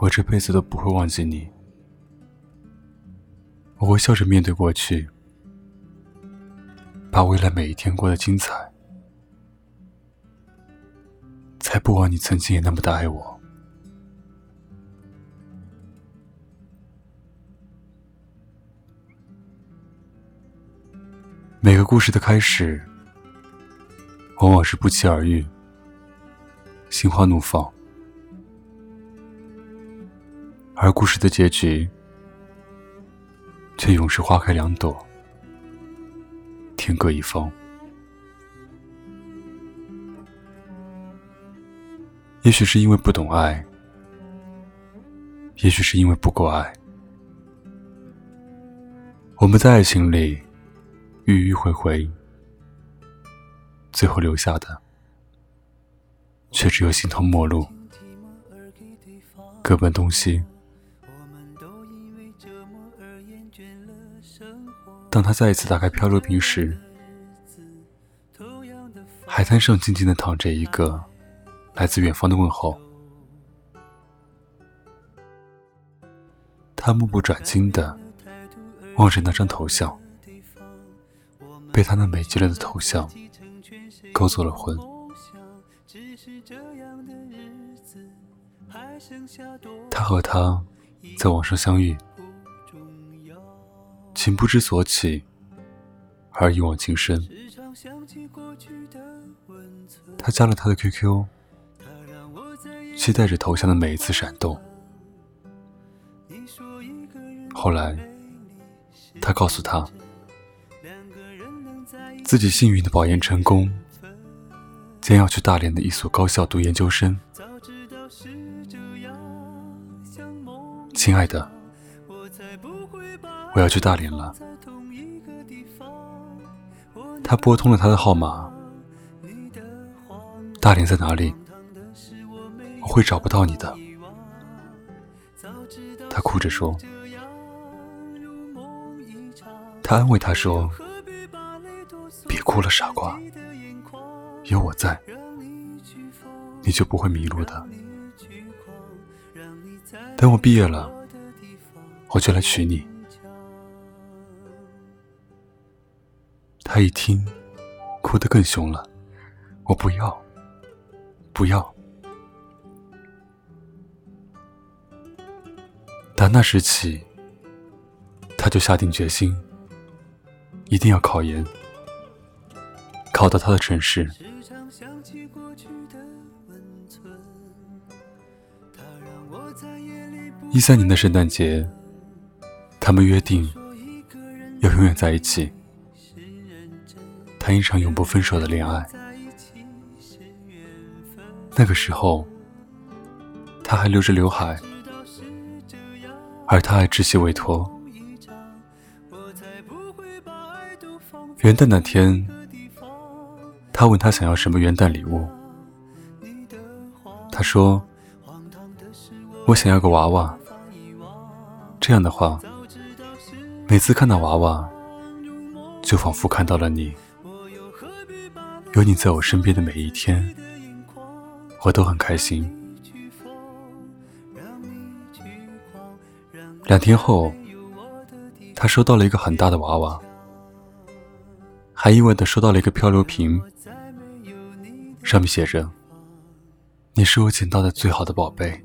我这辈子都不会忘记你。我会笑着面对过去，把未来每一天过得精彩，才不枉你曾经也那么的爱我。每个故事的开始，往往是不期而遇，心花怒放；而故事的结局，却永是花开两朵，天各一方。也许是因为不懂爱，也许是因为不够爱，我们在爱情里。迂迂回回，最后留下的却只有形同陌路，各奔东西。当他再一次打开漂流瓶时，海滩上静静的躺着一个来自远方的问候。他目不转睛的望着那张头像。被他那美极了的头像勾走了魂。他和他在网上相遇，情不知所起，而一往情深。他加了他的 QQ，期待着头像的每一次闪动。后来，他告诉他。自己幸运的保研成功，将要去大连的一所高校读研究生。亲爱的，我要去大连了。他拨通了他的号码。大连在哪里？我会找不到你的。他哭着说。他安慰他说。别哭了，傻瓜，有我在，你就不会迷路的。等我毕业了，我就来娶你。他一听，哭得更凶了。我不要，不要。打那时起，他就下定决心，一定要考研。考到他的城市。一三年的圣诞节，他们约定要永远在一起，谈一场永不分手的恋爱。那个时候，他还留着刘海，而他还稚气未脱。元旦那天。他问他想要什么元旦礼物，他说：“我想要个娃娃。这样的话，每次看到娃娃，就仿佛看到了你。有你在我身边的每一天，我都很开心。”两天后，他收到了一个很大的娃娃，还意外的收到了一个漂流瓶。上面写着：“你是我捡到的最好的宝贝。”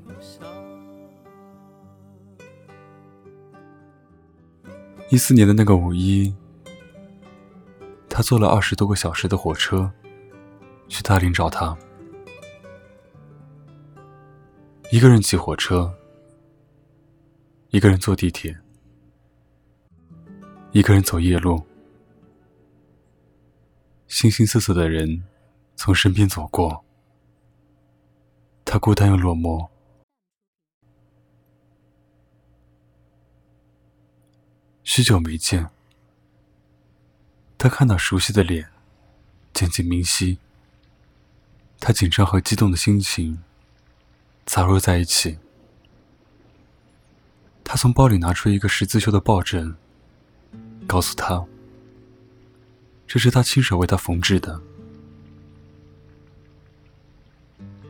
一四年的那个五一，他坐了二十多个小时的火车去大连找他，一个人挤火车，一个人坐地铁，一个人走夜路，形形色色的人。从身边走过，他孤单又落寞。许久没见，他看到熟悉的脸，渐渐明晰。他紧张和激动的心情杂糅在一起。他从包里拿出一个十字绣的抱枕，告诉他：“这是他亲手为他缝制的。”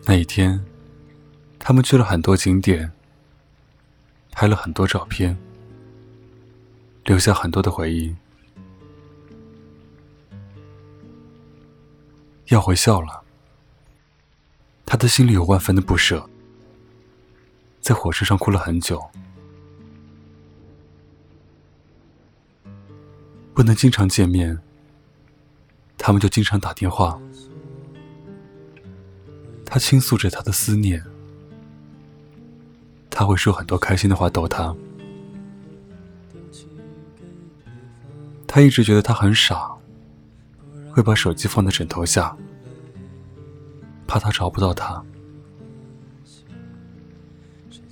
那一天，他们去了很多景点，拍了很多照片，留下很多的回忆。要回校了，他的心里有万分的不舍，在火车上哭了很久。不能经常见面，他们就经常打电话。他倾诉着他的思念，他会说很多开心的话逗他。他一直觉得他很傻，会把手机放在枕头下，怕他找不到他。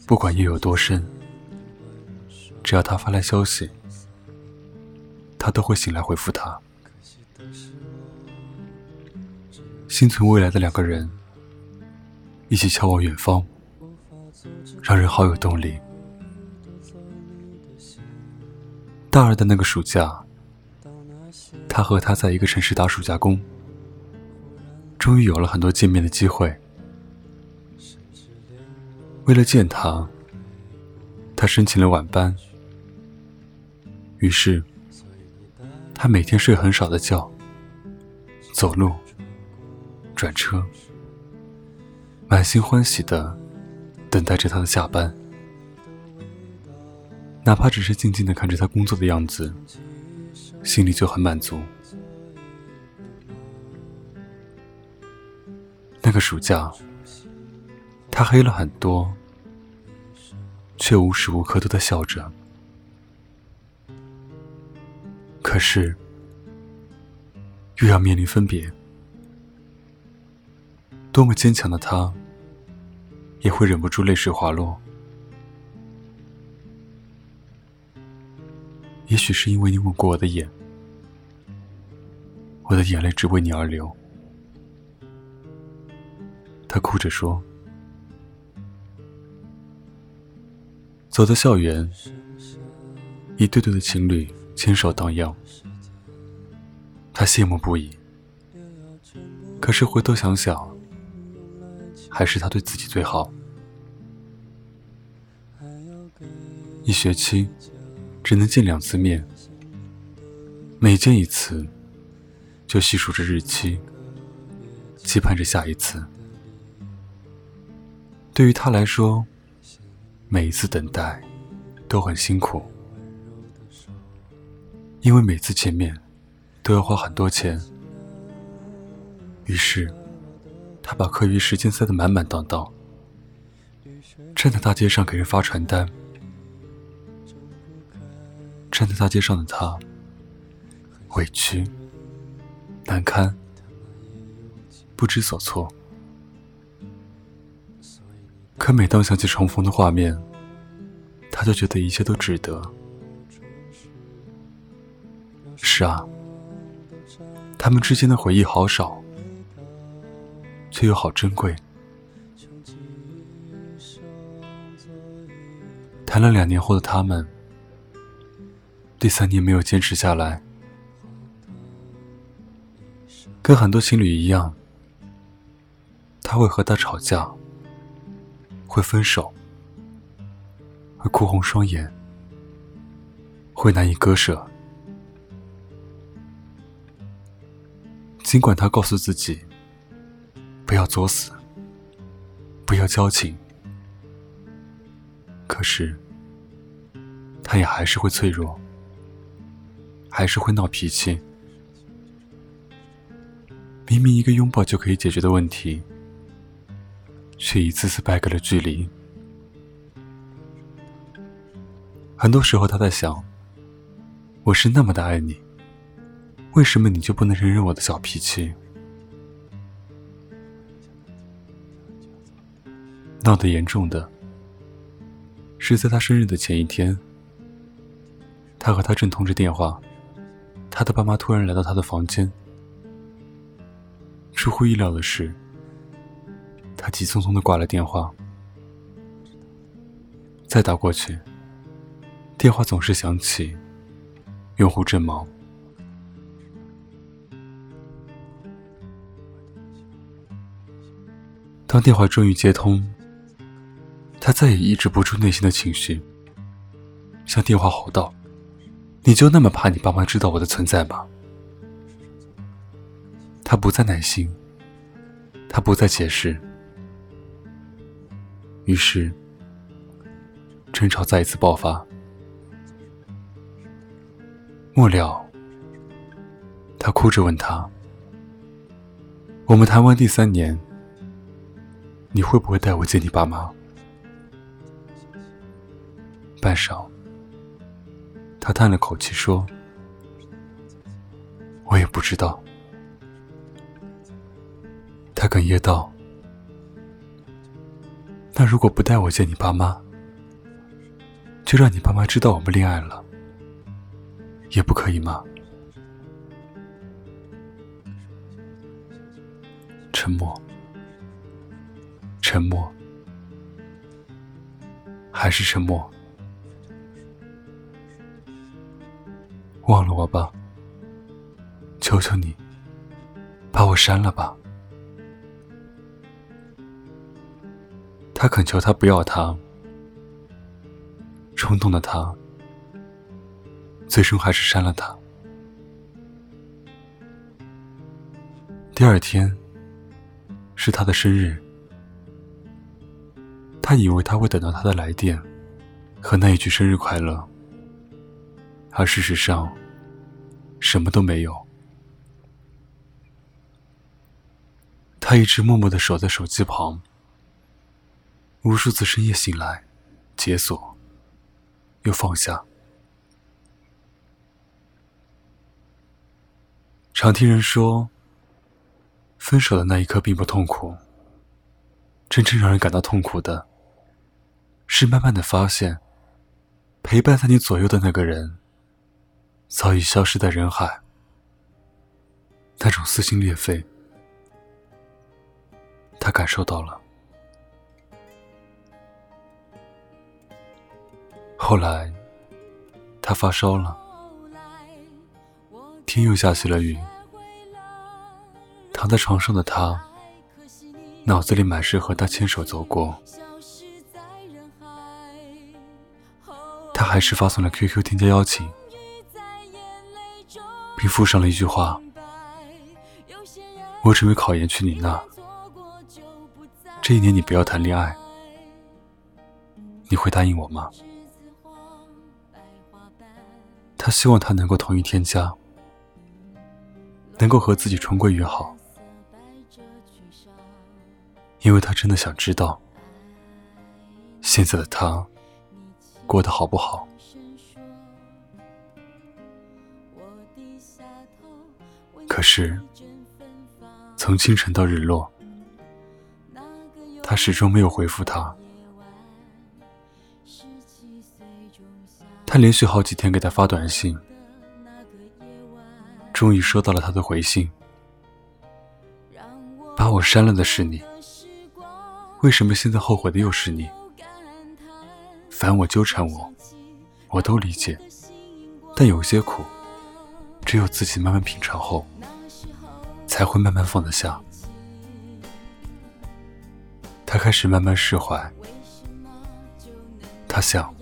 不管夜有多深，只要他发来消息。他都会醒来回复他。心存未来的两个人，一起眺望远方，让人好有动力。大二的那个暑假，他和他在一个城市打暑假工，终于有了很多见面的机会。为了见他，他申请了晚班，于是。他每天睡很少的觉，走路、转车，满心欢喜的等待着他的下班。哪怕只是静静的看着他工作的样子，心里就很满足。那个暑假，他黑了很多，却无时无刻都在笑着。可是，又要面临分别，多么坚强的他，也会忍不住泪水滑落。也许是因为你吻过我的眼，我的眼泪只为你而流。他哭着说：“走在校园，一对对的情侣。”牵手荡漾，他羡慕不已。可是回头想想，还是他对自己最好。一学期只能见两次面，每见一次就细数着日期，期盼着下一次。对于他来说，每一次等待都很辛苦。因为每次见面都要花很多钱，于是他把课余时间塞得满满当当。站在大街上给人发传单，站在大街上的他委屈、难堪、不知所措。可每当想起重逢的画面，他就觉得一切都值得。是啊，他们之间的回忆好少，却又好珍贵。谈了两年后的他们，第三年没有坚持下来，跟很多情侣一样，他会和他吵架，会分手，会哭红双眼，会难以割舍。尽管他告诉自己，不要作死，不要矫情，可是，他也还是会脆弱，还是会闹脾气。明明一个拥抱就可以解决的问题，却一次次败给了距离。很多时候，他在想：我是那么的爱你。为什么你就不能忍忍我的小脾气？闹得严重的是在他生日的前一天，他和他正通着电话，他的爸妈突然来到他的房间。出乎意料的是，他急匆匆的挂了电话，再打过去，电话总是响起，用户正忙。当电话终于接通，他再也抑制不住内心的情绪，向电话吼道：“你就那么怕你爸妈知道我的存在吗？”他不再耐心，他不再解释，于是争吵再一次爆发。末了，他哭着问他：“我们谈完第三年，你会不会带我见你爸妈？”半晌，他叹了口气说：“我也不知道。”哽咽道：“那如果不带我见你爸妈，就让你爸妈知道我们恋爱了，也不可以吗？”沉默，沉默，还是沉默。忘了我吧，求求你，把我删了吧。他恳求他不要他，冲动的他，最终还是删了他。第二天是他的生日，他以为他会等到他的来电和那一句生日快乐。而事实上，什么都没有。他一直默默的守在手机旁，无数次深夜醒来，解锁，又放下。常听人说，分手的那一刻并不痛苦，真正让人感到痛苦的，是慢慢的发现，陪伴在你左右的那个人。早已消失在人海，那种撕心裂肺，他感受到了。后来，他发烧了，天又下起了雨，躺在床上的他，脑子里满是和他牵手走过，他还是发送了 QQ 添加邀请。并附上了一句话：“我准备考研去你那，这一年你不要谈恋爱，你会答应我吗？”他希望他能够同意添加，能够和自己重归于好，因为他真的想知道现在的他过得好不好。可是，从清晨到日落，他始终没有回复他。他连续好几天给他发短信，终于收到了他的回信。把我删了的是你，为什么现在后悔的又是你？烦我纠缠我，我都理解，但有些苦，只有自己慢慢品尝后。才会慢慢放得下。他开始慢慢释怀。他想，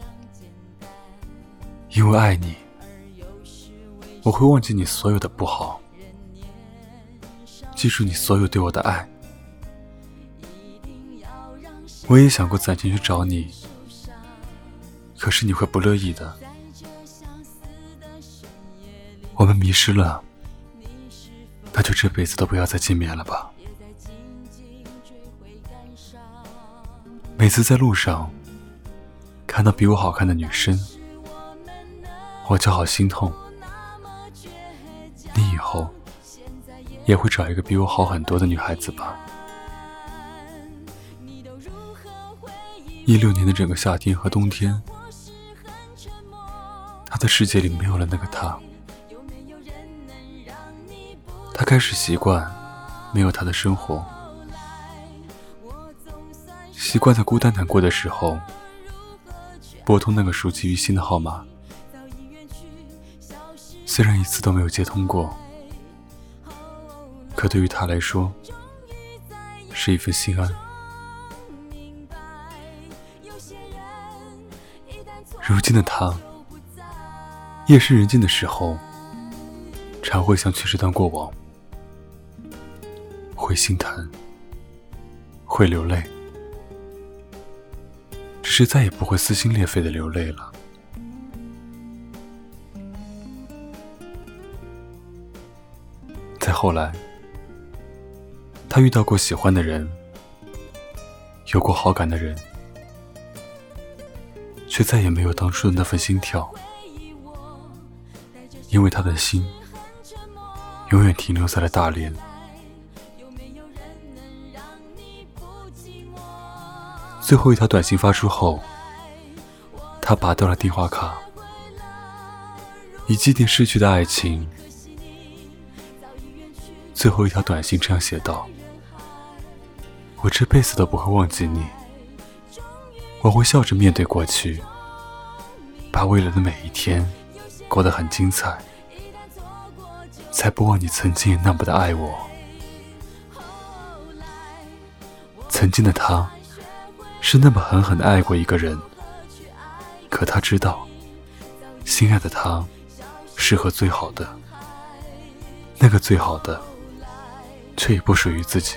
因为爱你，我会忘记你所有的不好，记住你所有对我的爱。我也想过攒钱去找你，可是你会不乐意的。我们迷失了。那就这辈子都不要再见面了吧。每次在路上看到比我好看的女生，我就好心痛。你以后也会找一个比我好很多的女孩子吧？一六年的整个夏天和冬天，他的世界里没有了那个他。他开始习惯没有他的生活，习惯在孤单难过的时候拨通那个熟记于心的号码。虽然一次都没有接通过，可对于他来说是一份心安。如今的他夜深人静的时候，常会想起这段过往，会心疼，会流泪，只是再也不会撕心裂肺的流泪了。后来，他遇到过喜欢的人，有过好感的人，却再也没有当初的那份心跳。因为他的心永远停留在了大连。最后一条短信发出后，他拔掉了电话卡，以祭奠逝去的爱情。最后一条短信这样写道：“我这辈子都不会忘记你，我会笑着面对过去，把未来的每一天。”过得很精彩，才不忘你曾经那么的爱我。曾经的他，是那么狠狠的爱过一个人，可他知道，心爱的他，适合最好的，那个最好的，却已不属于自己。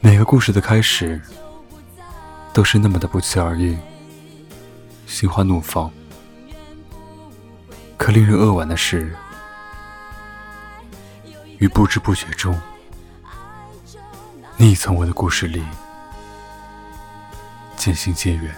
每个故事的开始。都是那么的不期而遇，心花怒放。可令人扼腕的是，于不知不觉中，你已从我的故事里渐行渐远。